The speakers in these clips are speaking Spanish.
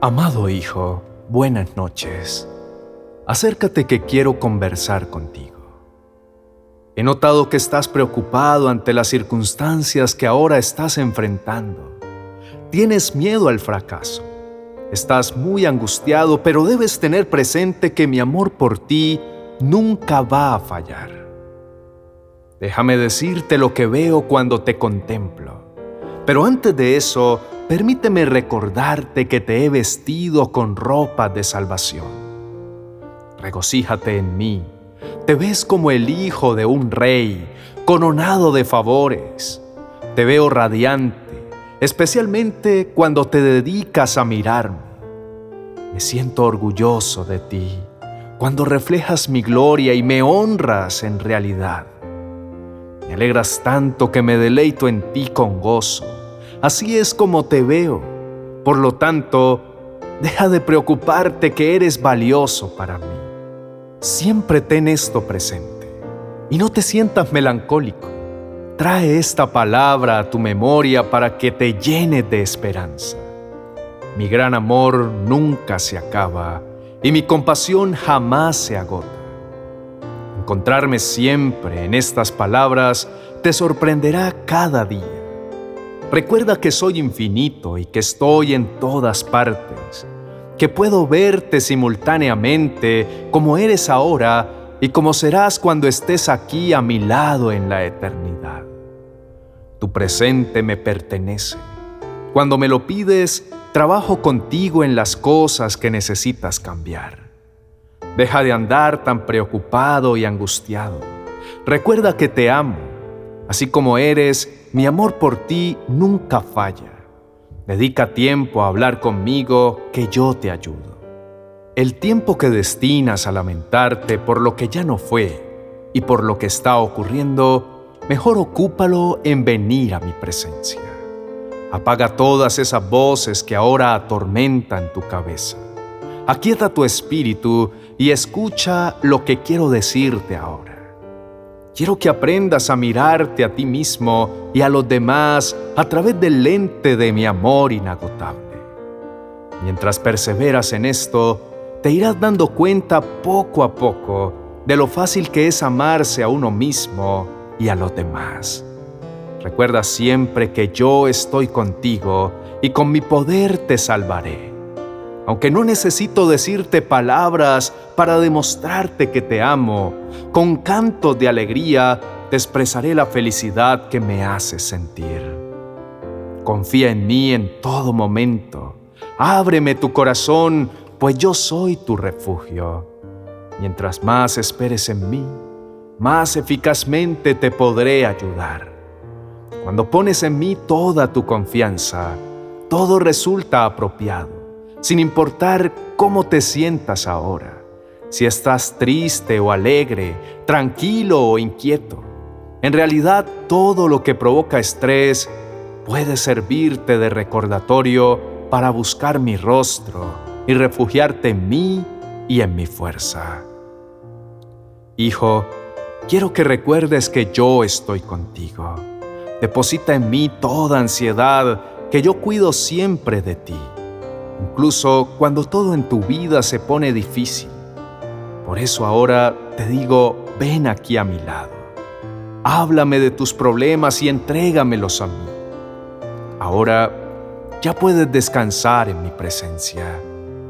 Amado hijo, buenas noches. Acércate que quiero conversar contigo. He notado que estás preocupado ante las circunstancias que ahora estás enfrentando. Tienes miedo al fracaso. Estás muy angustiado, pero debes tener presente que mi amor por ti nunca va a fallar. Déjame decirte lo que veo cuando te contemplo. Pero antes de eso, permíteme recordarte que te he vestido con ropa de salvación. Regocíjate en mí. Te ves como el hijo de un rey, coronado de favores. Te veo radiante, especialmente cuando te dedicas a mirarme. Me siento orgulloso de ti cuando reflejas mi gloria y me honras en realidad. Me alegras tanto que me deleito en ti con gozo. Así es como te veo. Por lo tanto, deja de preocuparte que eres valioso para mí. Siempre ten esto presente y no te sientas melancólico. Trae esta palabra a tu memoria para que te llene de esperanza. Mi gran amor nunca se acaba y mi compasión jamás se agota. Encontrarme siempre en estas palabras te sorprenderá cada día. Recuerda que soy infinito y que estoy en todas partes, que puedo verte simultáneamente como eres ahora y como serás cuando estés aquí a mi lado en la eternidad. Tu presente me pertenece. Cuando me lo pides, trabajo contigo en las cosas que necesitas cambiar. Deja de andar tan preocupado y angustiado. Recuerda que te amo. Así como eres, mi amor por ti nunca falla. Dedica tiempo a hablar conmigo que yo te ayudo. El tiempo que destinas a lamentarte por lo que ya no fue y por lo que está ocurriendo, mejor ocúpalo en venir a mi presencia. Apaga todas esas voces que ahora atormentan tu cabeza. Aquieta tu espíritu y escucha lo que quiero decirte ahora. Quiero que aprendas a mirarte a ti mismo y a los demás a través del lente de mi amor inagotable. Mientras perseveras en esto, te irás dando cuenta poco a poco de lo fácil que es amarse a uno mismo y a los demás. Recuerda siempre que yo estoy contigo y con mi poder te salvaré. Aunque no necesito decirte palabras para demostrarte que te amo, con cantos de alegría te expresaré la felicidad que me hace sentir. Confía en mí en todo momento. Ábreme tu corazón, pues yo soy tu refugio. Mientras más esperes en mí, más eficazmente te podré ayudar. Cuando pones en mí toda tu confianza, todo resulta apropiado, sin importar cómo te sientas ahora, si estás triste o alegre, tranquilo o inquieto. En realidad, todo lo que provoca estrés puede servirte de recordatorio para buscar mi rostro y refugiarte en mí y en mi fuerza. Hijo, quiero que recuerdes que yo estoy contigo Deposita en mí toda ansiedad, que yo cuido siempre de ti, incluso cuando todo en tu vida se pone difícil. Por eso ahora te digo, ven aquí a mi lado. Háblame de tus problemas y entrégamelos a mí. Ahora ya puedes descansar en mi presencia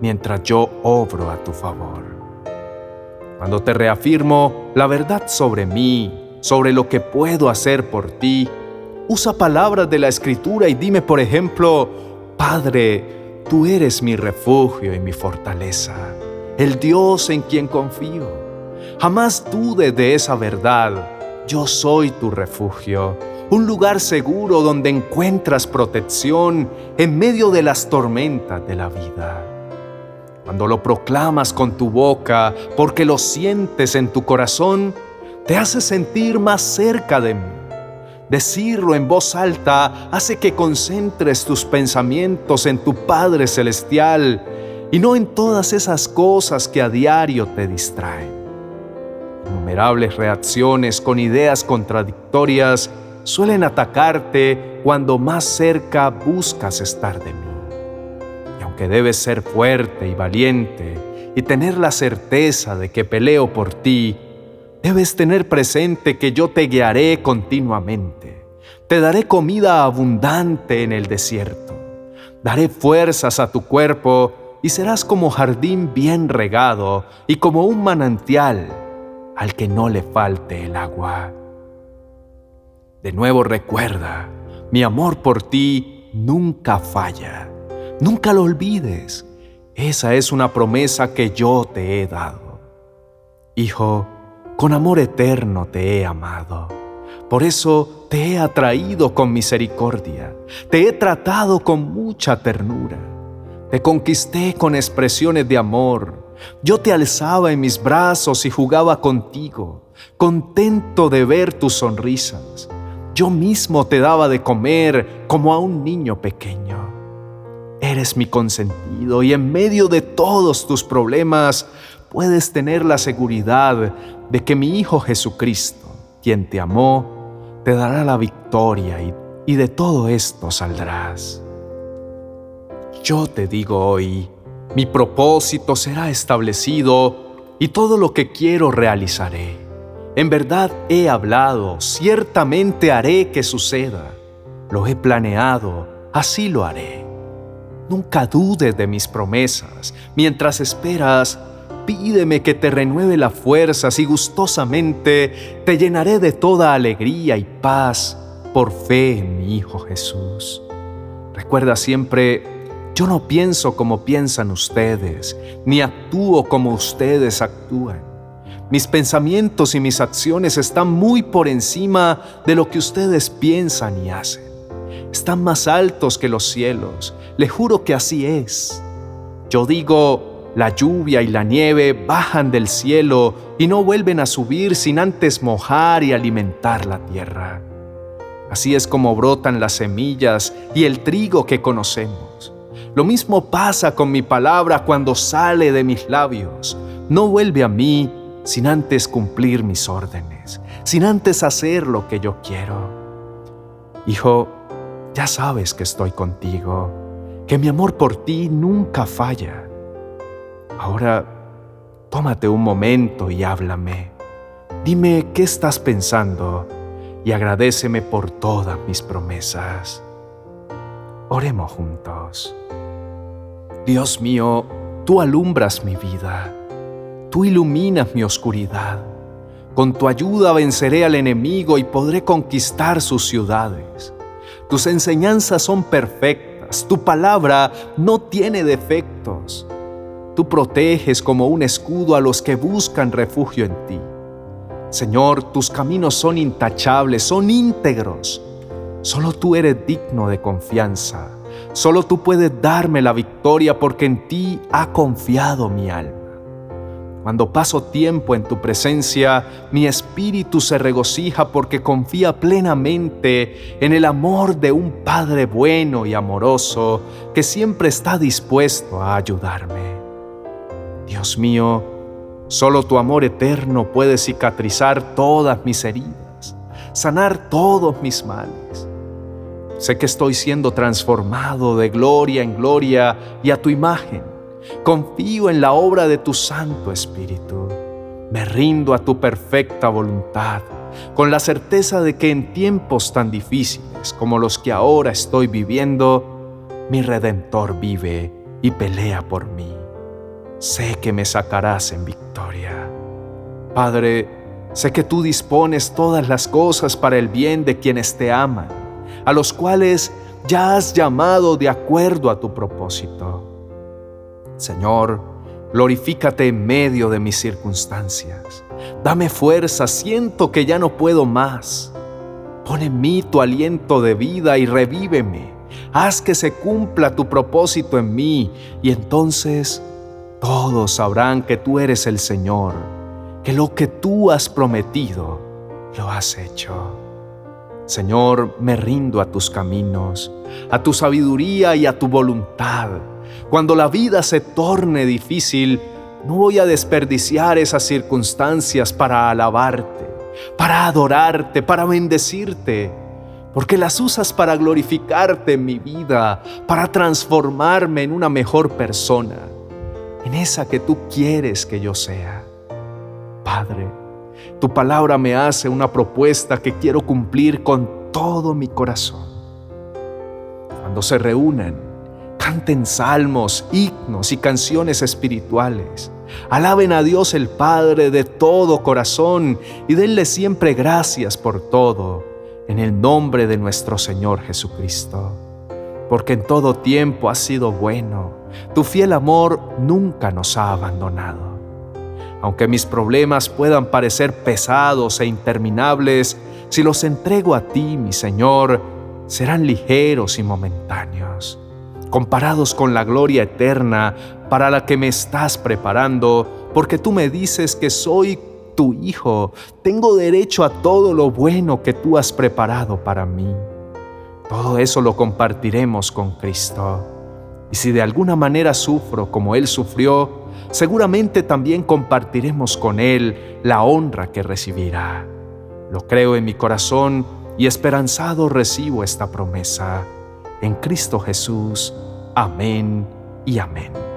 mientras yo obro a tu favor. Cuando te reafirmo la verdad sobre mí, sobre lo que puedo hacer por ti, Usa palabras de la escritura y dime, por ejemplo, Padre, tú eres mi refugio y mi fortaleza, el Dios en quien confío. Jamás dudes de esa verdad. Yo soy tu refugio, un lugar seguro donde encuentras protección en medio de las tormentas de la vida. Cuando lo proclamas con tu boca, porque lo sientes en tu corazón, te hace sentir más cerca de mí Decirlo en voz alta hace que concentres tus pensamientos en tu Padre Celestial y no en todas esas cosas que a diario te distraen. Innumerables reacciones con ideas contradictorias suelen atacarte cuando más cerca buscas estar de mí. Y aunque debes ser fuerte y valiente y tener la certeza de que peleo por ti, debes tener presente que yo te guiaré continuamente. Te daré comida abundante en el desierto. Daré fuerzas a tu cuerpo y serás como jardín bien regado y como un manantial al que no le falte el agua. De nuevo recuerda, mi amor por ti nunca falla. Nunca lo olvides. Esa es una promesa que yo te he dado. Hijo, con amor eterno te he amado. Por eso te he atraído con misericordia. Te he tratado con mucha ternura. Te conquisté con expresiones de amor. Yo te alzaba en mis brazos y jugaba contigo, contento de ver tus sonrisas. Yo mismo te daba de comer como a un niño pequeño. Eres mi consentido y en medio de todos tus problemas puedes tener la seguridad de que mi Hijo Jesucristo, quien te amó, te dará la victoria y, de todo esto saldrás. Yo te digo hoy, mi propósito será establecido y todo lo que quiero realizaré. En verdad he hablado, ciertamente haré que suceda. Lo he planeado, así lo haré. Nunca dudes de mis promesas. Mientras esperas, pídeme que te renueve las fuerzas y gustosamente te llenaré de toda alegría y paz por fe en mi Hijo Jesús. Recuerda siempre, yo no pienso como piensan ustedes, ni actúo como ustedes actúan. Mis pensamientos y mis acciones están muy por encima de lo que ustedes piensan y hacen. Están más altos que los cielos le juro que así es. Yo digo, la lluvia y la nieve bajan del cielo y no vuelven a subir sin antes mojar y alimentar la tierra. Así es como brotan las semillas y el trigo que conocemos. Lo mismo pasa con mi palabra cuando sale de mis labios. No vuelve a mí sin antes cumplir mis órdenes, sin antes hacer lo que yo quiero. Hijo, ya sabes que estoy contigo que mi amor por ti nunca falla. Ahora, tómate un momento y háblame. Dime qué estás pensando y agradeceme por todas mis promesas. Oremos juntos. Dios mío, tú alumbras mi vida, tú iluminas mi oscuridad. Con tu ayuda venceré al enemigo y podré conquistar sus ciudades. Tus enseñanzas son perfectas tu palabra no tiene defectos. Tú proteges como un escudo a los que buscan refugio en ti. Señor, tus caminos son intachables, son íntegros. Solo tú eres digno de confianza. Solo tú puedes darme la victoria porque en ti ha confiado mi alma. Cuando paso tiempo en tu presencia, mi espíritu se regocija porque confía plenamente en el amor de un Padre bueno y amoroso que siempre está dispuesto a ayudarme. Dios mío, solo tu amor eterno puede cicatrizar todas mis heridas, sanar todos mis males. Sé que estoy siendo transformado de gloria en gloria y a tu imagen Confío en la obra de tu Santo Espíritu. Me rindo a tu perfecta voluntad, con la certeza de que en tiempos tan difíciles como los que ahora estoy viviendo, mi Redentor vive y pelea por mí. Sé que me sacarás en victoria. Padre, sé que tú dispones todas las cosas para el bien de quienes te aman, a los cuales ya has llamado de acuerdo a tu propósito. Señor, glorifícate en medio de mis circunstancias. Dame fuerza, siento que ya no puedo más. Pon en mí tu aliento de vida y revíveme. Haz que se cumpla tu propósito en mí y entonces todos sabrán que tú eres el Señor, que lo que tú has prometido lo has hecho. Señor, me rindo a tus caminos, a tu sabiduría y a tu voluntad. Cuando la vida se torne difícil, no voy a desperdiciar esas circunstancias para alabarte, para adorarte, para bendecirte. porque las usas para glorificarte en mi vida, para transformarme en una mejor persona, en esa que tú quieres que yo sea. Padre, tu palabra me hace una propuesta que quiero cumplir con todo mi corazón. Cuando se reúnan, canten salmos, himnos y canciones espirituales. Alaben a Dios el Padre de todo corazón y denle siempre gracias por todo en el nombre de nuestro Señor Jesucristo. Porque en todo tiempo has sido bueno, tu fiel amor nunca nos ha abandonado. Aunque mis problemas puedan parecer pesados e interminables, si los entrego a ti, mi Señor, serán ligeros y momentáneos, comparados con la gloria eterna para la que me estás preparando, porque tú me dices que soy tu hijo, tengo derecho a todo lo bueno que tú has preparado para mí. Todo eso lo compartiremos con Cristo. Y si de alguna manera sufro como Él sufrió, seguramente también compartiremos con Él la honra que recibirá. Lo creo en mi corazón y esperanzado recibo esta promesa. En Cristo Jesús. Amén y amén.